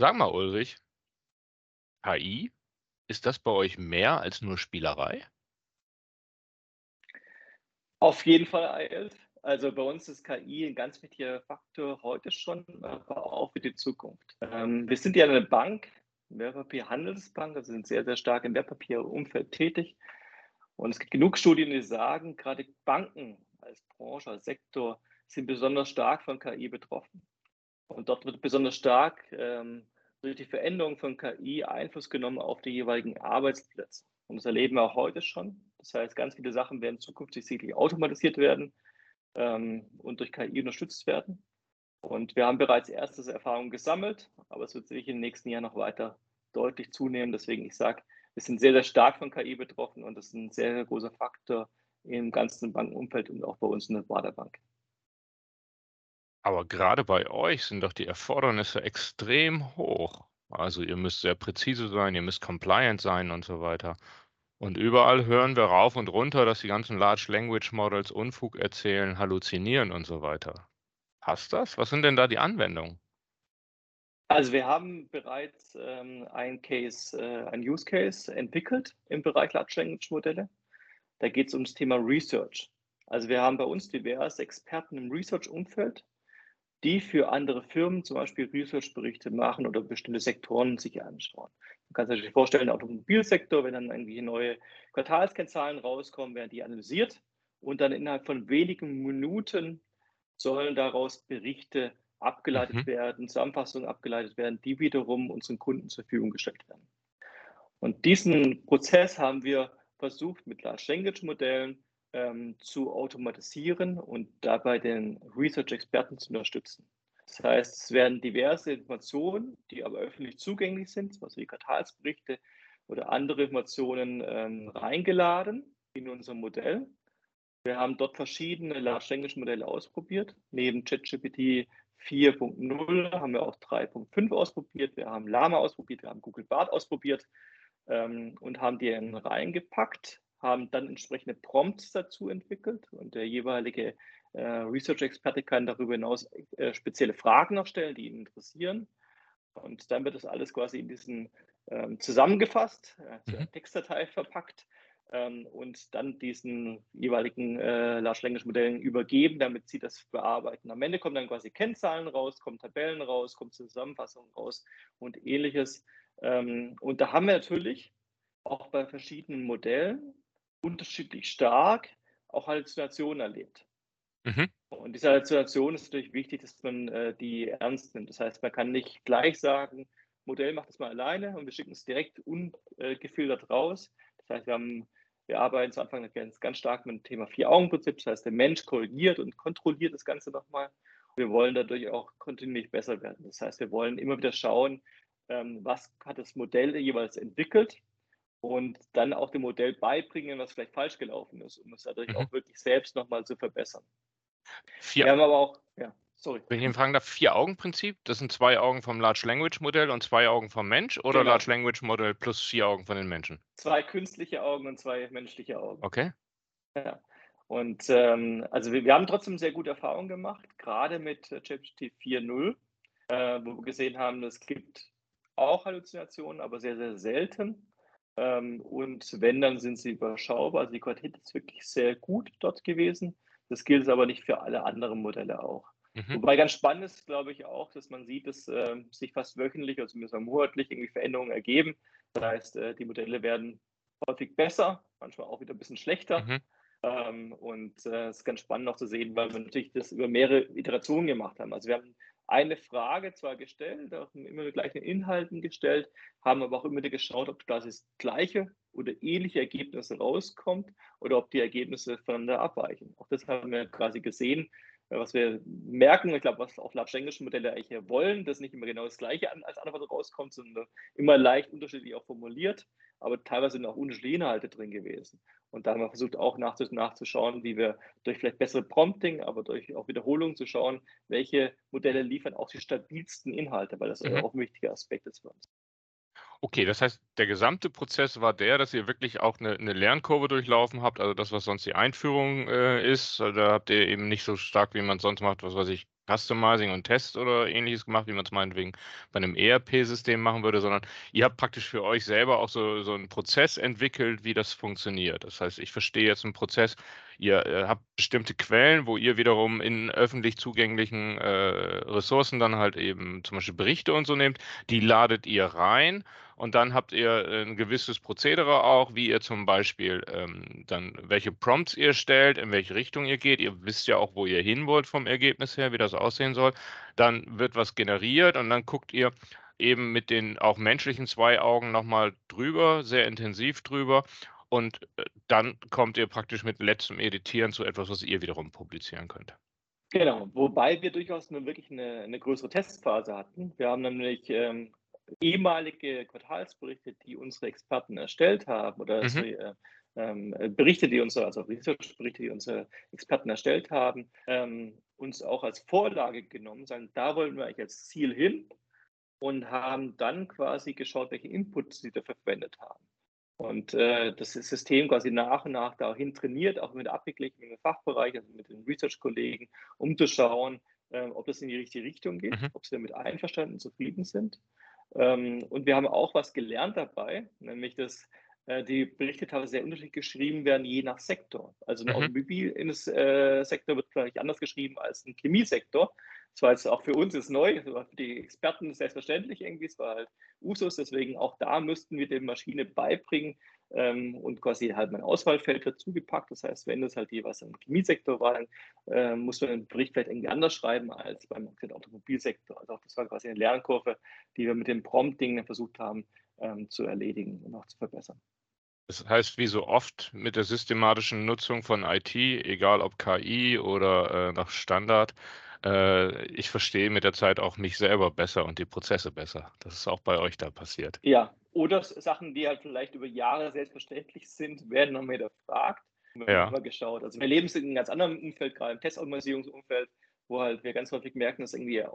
Sag mal, Ulrich, KI, ist das bei euch mehr als nur Spielerei? Auf jeden Fall eilt. Also bei uns ist KI ein ganz wichtiger Faktor heute schon, aber auch für die Zukunft. Ähm, wir sind ja eine Bank, Wertpapierhandelsbank, also sind sehr, sehr stark im Wertpapierumfeld tätig. Und es gibt genug Studien, die sagen, gerade Banken als Branche, als Sektor sind besonders stark von KI betroffen. Und dort wird besonders stark ähm, durch die Veränderung von KI Einfluss genommen auf die jeweiligen Arbeitsplätze. Und das erleben wir auch heute schon. Das heißt, ganz viele Sachen werden zukünftig sicherlich automatisiert werden ähm, und durch KI unterstützt werden. Und wir haben bereits erste Erfahrungen gesammelt, aber es wird sicher in den nächsten Jahren noch weiter deutlich zunehmen. Deswegen, ich sage, wir sind sehr, sehr stark von KI betroffen und das ist ein sehr, sehr großer Faktor im ganzen Bankenumfeld und auch bei uns in der Baderbank. Aber gerade bei euch sind doch die Erfordernisse extrem hoch. Also ihr müsst sehr präzise sein, ihr müsst compliant sein und so weiter. Und überall hören wir rauf und runter, dass die ganzen Large Language Models Unfug erzählen, halluzinieren und so weiter. Passt das? Was sind denn da die Anwendungen? Also wir haben bereits ähm, ein Case, äh, ein Use Case entwickelt im Bereich Large Language Modelle. Da geht es ums Thema Research. Also wir haben bei uns diverse Experten im Research-Umfeld, die für andere Firmen zum Beispiel Research-Berichte machen oder bestimmte Sektoren sich anschauen. Man kann sich vorstellen, der Automobilsektor, wenn dann irgendwie neue Quartalskennzahlen rauskommen, werden die analysiert und dann innerhalb von wenigen Minuten sollen daraus Berichte abgeleitet mhm. werden, Zusammenfassungen abgeleitet werden, die wiederum unseren Kunden zur Verfügung gestellt werden. Und diesen Prozess haben wir versucht mit Large Language Modellen ähm, zu automatisieren und dabei den Research-Experten zu unterstützen. Das heißt, es werden diverse Informationen, die aber öffentlich zugänglich sind, zum Beispiel Quartalsberichte oder andere Informationen ähm, reingeladen in unser Modell. Wir haben dort verschiedene Large Language Modelle ausprobiert. Neben ChatGPT 4.0 haben wir auch 3.5 ausprobiert. Wir haben Lama ausprobiert, wir haben Google Bart ausprobiert ähm, und haben die reingepackt haben dann entsprechende Prompts dazu entwickelt und der jeweilige äh, Research-Experte kann darüber hinaus äh, spezielle Fragen noch stellen, die ihn interessieren. Und dann wird das alles quasi in diesen ähm, zusammengefasst, äh, mhm. Textdatei verpackt ähm, und dann diesen jeweiligen äh, Large Language Modellen übergeben, damit sie das bearbeiten. Am Ende kommen dann quasi Kennzahlen raus, kommen Tabellen raus, kommt Zusammenfassungen raus und ähnliches. Ähm, und da haben wir natürlich auch bei verschiedenen Modellen unterschiedlich stark auch Halluzinationen erlebt. Mhm. Und diese Halluzinationen ist natürlich wichtig, dass man äh, die ernst nimmt. Das heißt, man kann nicht gleich sagen, Modell macht das mal alleine und wir schicken es direkt ungefiltert raus. Das heißt, wir, haben, wir arbeiten zu Anfang ganz, ganz stark mit dem Thema Vier-Augen-Prinzip. Das heißt, der Mensch korrigiert und kontrolliert das Ganze nochmal. Wir wollen dadurch auch kontinuierlich besser werden. Das heißt, wir wollen immer wieder schauen, ähm, was hat das Modell jeweils entwickelt und dann auch dem Modell beibringen, was vielleicht falsch gelaufen ist, um es dadurch mhm. auch wirklich selbst nochmal zu verbessern. Vier, Wir haben aber auch, ja, sorry. Wenn ich ihn fragen darf, Vier-Augen-Prinzip, das sind zwei Augen vom Large Language Modell und zwei Augen vom Mensch oder genau. Large Language Modell plus vier Augen von den Menschen? Zwei künstliche Augen und zwei menschliche Augen. Okay. Ja. Und ähm, also wir, wir, haben trotzdem sehr gute Erfahrungen gemacht, gerade mit ChatGPT 4.0, äh, wo wir gesehen haben, es gibt auch Halluzinationen, aber sehr, sehr selten. Ähm, und wenn, dann sind sie überschaubar. Also die Qualität ist wirklich sehr gut dort gewesen. Das gilt aber nicht für alle anderen Modelle auch. Mhm. Wobei ganz spannend ist, glaube ich, auch, dass man sieht, dass äh, sich fast wöchentlich, also zumindest monatlich, irgendwie Veränderungen ergeben. Das heißt, äh, die Modelle werden häufig besser, manchmal auch wieder ein bisschen schlechter. Mhm. Ähm, und es äh, ist ganz spannend auch zu sehen, weil wir natürlich das über mehrere Iterationen gemacht haben. Also wir haben eine Frage zwar gestellt, auch immer mit gleichen Inhalten gestellt, haben aber auch immer wieder geschaut, ob das gleiche oder ähnliche Ergebnisse rauskommt oder ob die Ergebnisse voneinander abweichen. Auch das haben wir quasi gesehen, was wir merken, ich glaube, was auch Language Modelle eigentlich wollen, dass nicht immer genau das Gleiche als Antwort rauskommt, sondern immer leicht unterschiedlich auch formuliert, aber teilweise sind auch unterschiedliche Inhalte drin gewesen. Und da haben wir versucht auch nachzuschauen, wie wir durch vielleicht bessere Prompting, aber durch auch Wiederholung zu schauen, welche Modelle liefern auch die stabilsten Inhalte, weil das mhm. auch ein wichtiger Aspekt ist für uns. Okay, das heißt, der gesamte Prozess war der, dass ihr wirklich auch eine 'ne Lernkurve durchlaufen habt, also das, was sonst die Einführung, äh, ist. Also, da habt ihr eben nicht so stark, wie man's sonst macht, was weiß ich, Customizing und Test oder Ähnliches gemacht, wie man es meinetwegen bei 'nem ERP-System machen würde, sondern ihr habt praktisch für euch selber auch so so 'n Prozess entwickelt, wie das funktioniert. Das heißt, ich verstehe jetzt 'n Prozess, ihr, äh, habt bestimmte Quellen, wo ihr wiederum in öffentlich zugänglichen, äh, Ressourcen dann halt eben zum Beispiel Berichte und so nehmt, die ladet ihr rein und dann habt ihr, äh, 'n gewisses Prozedere auch, wie ihr zum Beispiel, ähm, dann welche Prompts ihr stellt, in welche Richtung ihr geht. Ihr wisst ja auch, wo ihr hin wollt vom Ergebnis her, wie das aussehen soll. Dann wird was generiert und dann guckt ihr eben mit den auch menschlichen 2 Augen noch mal drüber, sehr intensiv drüber und, äh, dann kommt ihr praktisch mit letztem Editieren zu etwas, was ihr wiederum publizieren könnt. Genau, wobei wir durchaus 'ne wirklich 'ne 'ne größere Testphase hatten. Wir haben nämlich, ähm, ehemalige Quartalsberichte, die unsere Experten erstellt haben oder so, Mhm. äh, ähm, Berichte, die unsere also Research-Berichte, die unsere Experten erstellt haben, ähm, uns auch als Vorlage genommen, sagen: „Da wollen wir eigentlich als Ziel hin“, und haben dann quasi geschaut, welche Inputs sie dafür verwendet haben. Und, äh, das Sys System quasi nach und nach dahin trainiert, auch mit abgeglichen mit dem Fachbereich, also mit den Research-Kollegen, um zu schauen, ähm, ob das in die richtige Richtung geht, Mhm. ob sie damit einverstanden und zufrieden sind. Ähm, und wir haben auch was gelernt dabei, nämlich dass, äh, die Berichte teilweise sehr unterschiedlich geschrieben werden, je nach Sektor. Also 'n Mhm. Automobil-Indus äh, Sektor wird vielleicht anders geschrieben als 'n Chemiesektor. Das war jetzt auch für uns jetzt neu, für die Experten selbstverständlich irgendwie. Es war halt Usus, deswegen auch da müssten wir der Maschine beibringen, ähm, und quasi halt mein Auswahlfeld dazugepackt. Das heißt, wenn das halt jeweils im Chemiesektor war, dann, äh, muss man den Bericht vielleicht irgendwie anders schreiben als beim Automobilsektor. Also auch das war quasi 'ne Lernkurve, die wir mit dem Prompting versucht haben, ähm, zu erledigen und auch zu verbessern. Das heißt, wie so oft mit der systematischen Nutzung von IT, egal ob KI oder, äh, nach Standard, äh, ich verstehe mit der Zeit auch mich selber besser und die Prozesse besser. Das ist auch bei euch da passiert. Ja, oder Sachen, die halt vielleicht über Jahre selbstverständlich sind, werden noch mal hinterfragt. Wir haben Ja. immer geschaut. Also, wir leben es in 'nem ganz anderen Umfeld, grade im Testautomatisierungsumfeld, wo halt wir ganz häufig merken, dass irgendwie, äh,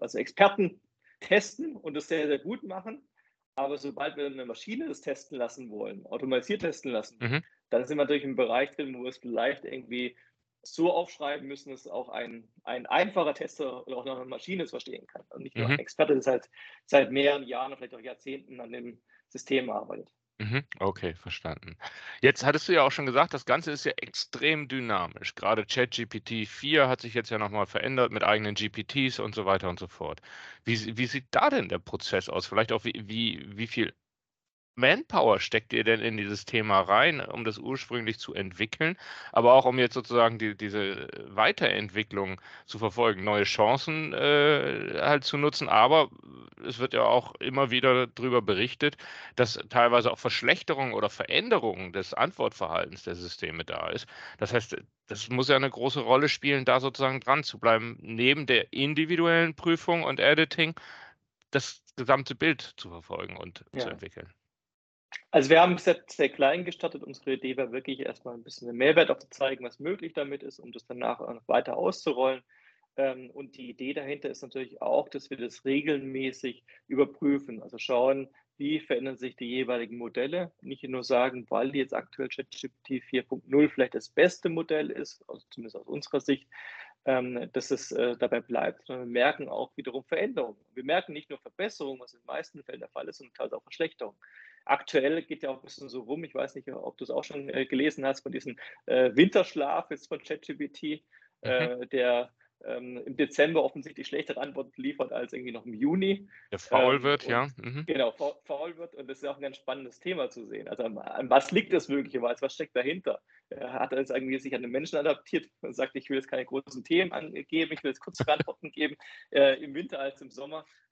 also Experten testen und das sehr, sehr gut machen. Aber sobald wir 'ne Maschine das testen lassen wollen, automatisiert testen lassen, Mhm. dann sind wir natürlich im Bereich drin, wo es vielleicht irgendwie so aufschreiben müssen, dass auch ein ein einfacher Tester oder auch noch 'ne Maschine es verstehen kann und nicht nur ein Mhm. Experte, der seit seit mehreren Jahren oder vielleicht auch Jahrzehnten an dem System arbeitet. Mhm, okay, verstanden. Jetzt hattest du ja auch schon gesagt, das Ganze ist ja extrem dynamisch. Grade ChatGPT-4 hat sich jetzt ja noch mal verändert mit eigenen GPTs und so weiter und so fort. Wie wie sieht da denn der Prozess aus? Vielleicht auch wie wie wie viel Manpower steckt ihr denn in dieses Thema rein, um das ursprünglich zu entwickeln, aber auch um jetzt sozusagen die diese Weiterentwicklung zu verfolgen, neue Chancen, äh, halt zu nutzen. Aber es wird ja auch immer wieder drüber berichtet, dass teilweise auch Verschlechterungen oder Veränderungen des Antwortverhaltens der Systeme da ist. Das heißt, das muss ja 'ne große Rolle spielen, da sozusagen dranzubleiben, neben der individuellen Prüfung und Editing das gesamte Bild zu verfolgen und zu Ja. entwickeln. Also, wir haben sehr sehr klein gestartet. Unsere Idee war wirklich erst mal 'n bisschen den Mehrwert auch zu zeigen, was möglich damit ist, um das dann nachher noch weiter auszurollen. Ähm, und die Idee dahinter ist natürlich auch, dass wir das regelmäßig überprüfen. Also, schauen, wie verändern sich die jeweiligen Modelle. Nicht nur sagen, weil jetzt aktuell ChatGPT 4.0 vielleicht das beste Modell ist, also zumindest aus unserer Sicht, ähm, dass es, äh, dabei bleibt, sondern wir merken auch wiederum Veränderungen. Wir merken nicht nur Verbesserungen, was in den meisten Fällen der Fall ist, sondern teilweise auch Verschlechterungen. Aktuell geht ja auch 'n bisschen so rum, ich weiß nicht, ob du's auch schon, äh, gelesen hast von diesem, äh, Winterschlaf jetzt von ChatGPT, Mhm. äh, der, ähm, im Dezember offensichtlich schlechtere Antworten liefert als irgendwie noch im Juni. Der faul Ähm, wird, ja. Mhm. genau, fau faul wird und das ist ja auch 'n ganz spannendes Thema zu sehen. Also, an an was liegt das möglicherweise? Was steckt dahinter? Hat er jetzt irgendwie sich an den Menschen adaptiert und sagt: „Ich will jetzt keine großen Themen angeben, ich will jetzt kurzere Antworten geben, äh, im Winter als im Sommer.“ Ähm,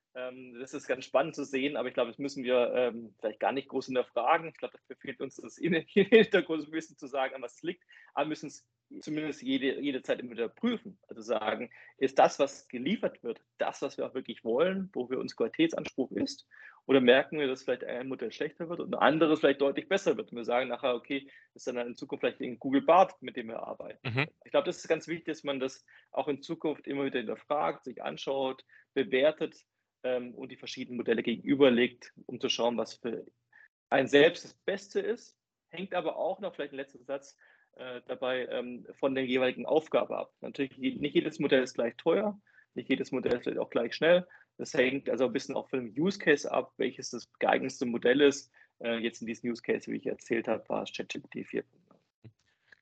das ist ganz spannend zu sehen, aber ich glaube, das müssen wir, ähm, vielleicht gar nicht groß hinterfragen. Ich glaube, dafür fehlt uns das Hin Hintergrundwissen zu sagen, an was es liegt, aber wir müssen's zumindest jede jederzeit immer wieder prüfen. Also, sagen: „Ist das, was geliefert wird, das, was wir auch wirklich wollen, wo wir unser Qualitätsanspruch ist? Oder merken wir, dass vielleicht ein Modell schlechter wird und 'n anderes vielleicht deutlich besser wird?“ Und wir sagen nachher: „Okay, ist dann in Zukunft vielleicht irgend Google Bard, mit dem wir arbeiten.“ Mhm. Ich glaube, das ist ganz wichtig, dass man das auch in Zukunft immer wieder hinterfragt, sich anschaut, bewertet, ähm, und die verschiedenen Modelle gegenüberlegt, um zu schauen, was für ein selbst das Beste ist. Hängt aber auch noch, vielleicht ein letzter Satz, äh, dabei ähm, von der jeweiligen Aufgabe ab. Natürlich, nicht jedes Modell ist gleich teuer, nicht jedes Modell ist auch gleich schnell. Das hängt also ein bisschen auch von dem Use Case ab, welches das geeignetste Modell ist. Äh, jetzt in diesem Use Case, wie ich erzählt habe, war es ChatGPT 4.0.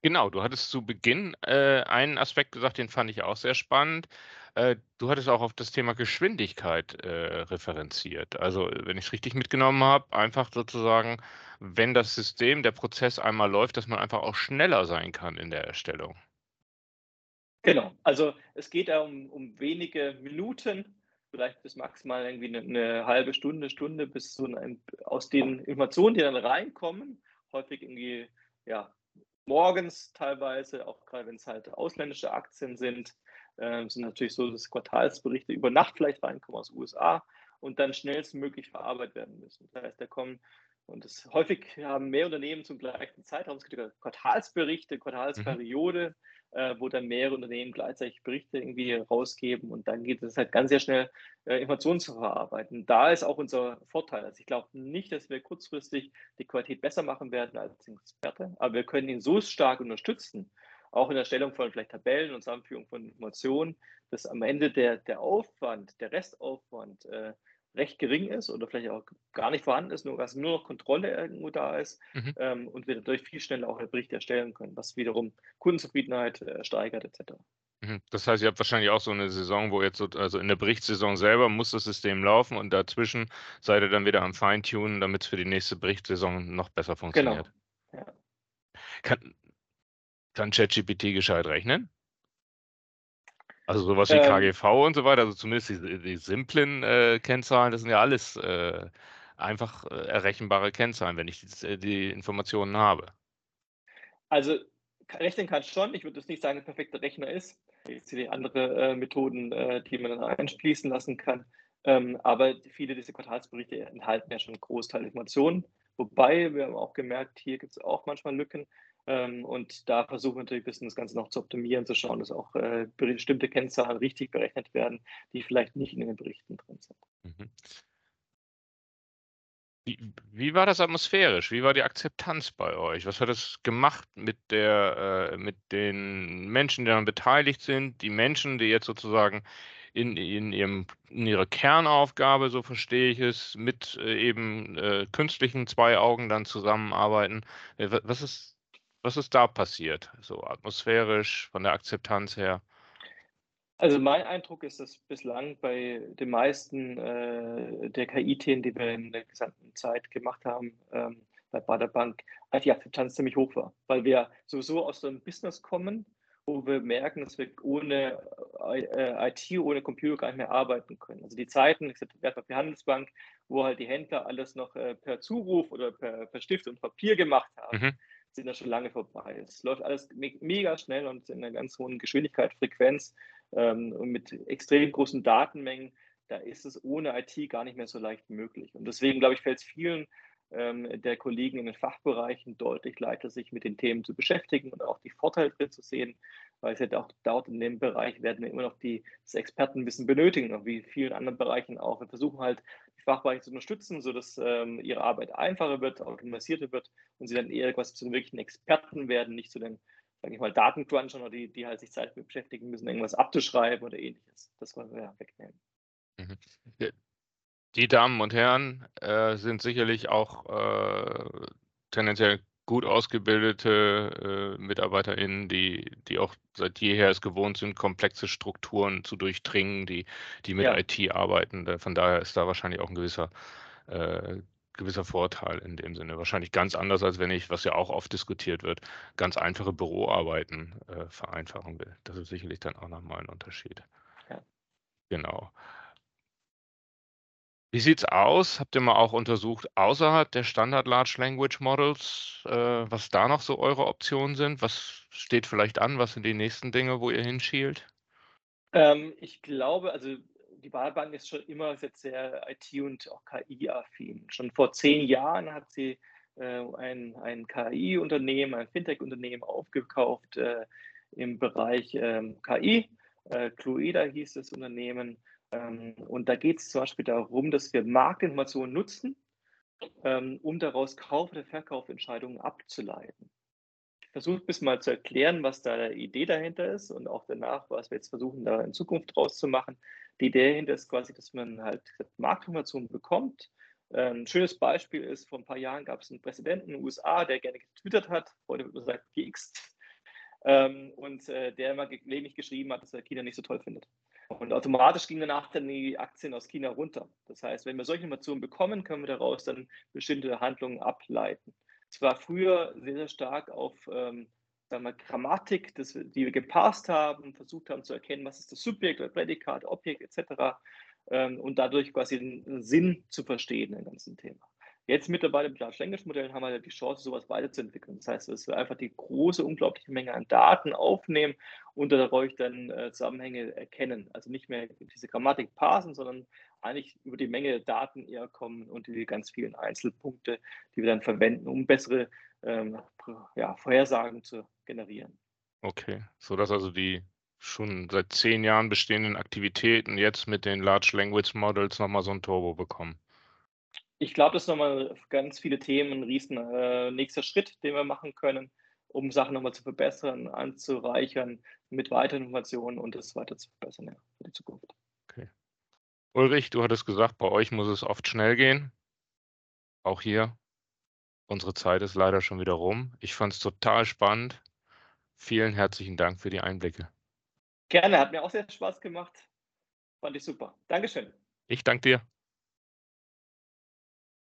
Genau, du hattest zu Beginn äh, einen Aspekt gesagt, den fand ich auch sehr spannend. Äh, du hattest auch auf das Thema Geschwindigkeit äh, referenziert. Also, wenn ich es richtig mitgenommen habe, einfach sozusagen, wenn das System, der Prozess einmal läuft, dass man einfach auch schneller sein kann in der Erstellung. Genau, also es geht da um, um wenige Minuten, vielleicht bis maximal irgendwie eine, eine halbe Stunde, Stunde, bis so ein, aus den Informationen, die dann reinkommen, häufig irgendwie ja, morgens teilweise, auch gerade wenn es halt ausländische Aktien sind, äh, sind natürlich so, dass Quartalsberichte über Nacht vielleicht reinkommen aus den USA und dann schnellstmöglich verarbeitet werden müssen. Das heißt, da kommen, und das häufig haben mehr Unternehmen zum gleichen Zeitraum, es gibt Quartalsberichte, Quartalsperiode, mhm äh, wo dann mehrere Unternehmen gleichzeitig Berichte irgendwie rausgeben und dann geht es halt ganz sehr schnell, äh, Informationen zu verarbeiten. Da ist auch unser Vorteil. Also ich glaube nicht, dass wir kurzfristig die Qualität besser machen werden als Experte, aber wir können ihn so stark unterstützen, auch in der Stellung von vielleicht Tabellen und Zusammenführung von Informationen, dass am Ende der, der Aufwand, der Restaufwand äh, recht gering ist oder vielleicht auch gar nicht vorhanden ist, nur, dass nur noch Kontrolle irgendwo da ist mhm. ähm, und wir dadurch viel schneller auch einen Bericht erstellen können, was wiederum Kundenzufriedenheit äh, steigert etc. Mhm. Das heißt, ihr habt wahrscheinlich auch so eine Saison, wo jetzt so, also in der Berichtssaison selber muss das System laufen und dazwischen seid ihr dann wieder am Feintunen, damit es für die nächste Berichtssaison noch besser funktioniert. Genau. Ja. Kann, kann ChatGPT gescheit rechnen? Also sowas wie ähm, KGV und so weiter, also zumindest die, die simplen äh, Kennzahlen, das sind ja alles äh, einfach äh, errechenbare Kennzahlen, wenn ich die, äh, die Informationen habe. Also rechnen kann schon. Ich würde jetzt nicht sagen, ein perfekter Rechner ist. Es gibt andere äh, Methoden, äh, die man dann einschließen lassen kann. Ähm, aber viele dieser Quartalsberichte enthalten ja schon einen Großteil Informationen. Wobei, wir haben auch gemerkt, hier gibt es auch manchmal Lücken. Ähm, und da versuchen wir natürlich ein bisschen das Ganze noch zu optimieren, zu schauen, dass auch äh, bestimmte Kennzahlen richtig berechnet werden, die vielleicht nicht in den Berichten drin sind. Mhm. Wie, wie, war das atmosphärisch? Wie war die Akzeptanz bei euch? Was hat es gemacht mit, der, äh, mit den Menschen, die daran beteiligt sind, die Menschen, die jetzt sozusagen in, in, ihrem, in ihrer Kernaufgabe, so verstehe ich es, mit äh, eben äh, künstlichen zwei Augen dann zusammenarbeiten? Äh, was ist was ist da passiert, so atmosphärisch, von der Akzeptanz her? Also mein Eindruck ist, dass bislang bei den meisten äh, der KI-Themen, die wir in der gesamten Zeit gemacht haben, ähm, bei Baderbank, die Akzeptanz ziemlich hoch war, weil wir sowieso aus einem Business kommen, wo wir merken, dass wir ohne äh, IT, ohne Computer gar nicht mehr arbeiten können. Also die Zeiten, ich sage Wertpapier Handelsbank, wo halt die Händler alles noch äh, per Zuruf oder per, per, Stift und Papier gemacht haben. Mhm sind da schon lange vorbei. Es läuft alles me mega schnell und in einer ganz hohen Geschwindigkeit, Frequenz ähm, und mit extrem großen Datenmengen. Da ist es ohne IT gar nicht mehr so leicht möglich. Und deswegen, glaube ich, fällt es vielen ähm, der Kollegen in den Fachbereichen deutlich leichter, sich mit den Themen zu beschäftigen und auch die Vorteile drin zu sehen, weil es ja auch dort in dem Bereich werden wir immer noch die, das Expertenwissen benötigen, wie in vielen anderen Bereichen auch. Wir versuchen halt Fachbereiche zu unterstützen, sodass ähm, ihre Arbeit einfacher wird, automatisierter wird und sie dann eher quasi zu den wirklichen Experten werden, nicht zu den, sage ich mal, Datencrunchern oder die, die halt sich Zeit beschäftigen müssen, irgendwas abzuschreiben oder ähnliches. Das wollen wir ja wegnehmen. Mhm. Die Damen und Herren äh, sind sicherlich auch äh, tendenziell gut ausgebildete äh, MitarbeiterInnen, die, die auch seit jeher es gewohnt sind, komplexe Strukturen zu durchdringen, die, die mit ja. IT arbeiten. Von daher ist da wahrscheinlich auch ein gewisser, äh, gewisser Vorteil in dem Sinne. Wahrscheinlich ganz anders, als wenn ich, was ja auch oft diskutiert wird, ganz einfache Büroarbeiten äh, vereinfachen will. Das ist sicherlich dann auch nochmal ein Unterschied. Ja. Genau. Wie sieht's aus? Habt ihr mal auch untersucht, außerhalb der Standard Large Language Models, äh, was da noch so eure Optionen sind? Was steht vielleicht an? Was sind die nächsten Dinge, wo ihr hinschielt? Ähm, ich glaube, also die Wahlbank ist schon immer sehr IT- und auch KI-affin. Schon vor zehn Jahren hat sie äh, ein, ein KI-Unternehmen, ein Fintech-Unternehmen aufgekauft äh, im Bereich ähm, KI. Äh, Cluida hieß das Unternehmen und da geht es zum Beispiel darum, dass wir Marktinformationen nutzen, ähm, um daraus Kauf- oder Verkaufentscheidungen abzuleiten. Ich versuche ein bisschen mal zu erklären, was da die Idee dahinter ist und auch danach, was wir jetzt versuchen, da in Zukunft draus zu machen. Die Idee dahinter ist quasi, dass man halt Marktinformationen bekommt. Ähm, ein schönes Beispiel ist, vor ein paar Jahren gab es einen Präsidenten in den USA, der gerne getwittert hat, heute wird man sagen, geixt, und äh, der immer gelegentlich geschrieben hat, dass er China nicht so toll findet. Und automatisch gingen danach dann die Aktien aus China runter. Das heißt, wenn wir solche Informationen bekommen, können wir daraus dann bestimmte Handlungen ableiten. Es war früher sehr, sehr stark auf ähm, sagen wir, Grammatik, das, die wir gepasst haben, versucht haben zu erkennen, was ist das Subjekt oder Prädikat, Objekt etc. Ähm, und dadurch quasi einen Sinn zu verstehen im ganzen Thema. Jetzt mittlerweile mit Large Language Modellen haben wir die Chance, sowas weiterzuentwickeln. Das heißt, dass wir einfach die große, unglaubliche Menge an Daten aufnehmen und dadurch dann äh, Zusammenhänge erkennen. Also nicht mehr diese Grammatik parsen, sondern eigentlich über die Menge der Daten eher kommen und die ganz vielen Einzelpunkte, die wir dann verwenden, um bessere ähm, ja, Vorhersagen zu generieren. Okay, so dass also die schon seit zehn Jahren bestehenden Aktivitäten jetzt mit den Large Language Models nochmal so ein Turbo bekommen. Ich glaube, das ist nochmal ganz viele Themen ein riesen äh, nächster Schritt, den wir machen können, um Sachen nochmal zu verbessern, anzureichern mit weiteren Informationen und es weiter zu verbessern ja, für die Zukunft. Okay. Ulrich, du hattest gesagt, bei euch muss es oft schnell gehen. Auch hier. Unsere Zeit ist leider schon wieder rum. Ich fand es total spannend. Vielen herzlichen Dank für die Einblicke. Gerne, hat mir auch sehr Spaß gemacht. Fand ich super. Dankeschön. Ich danke dir.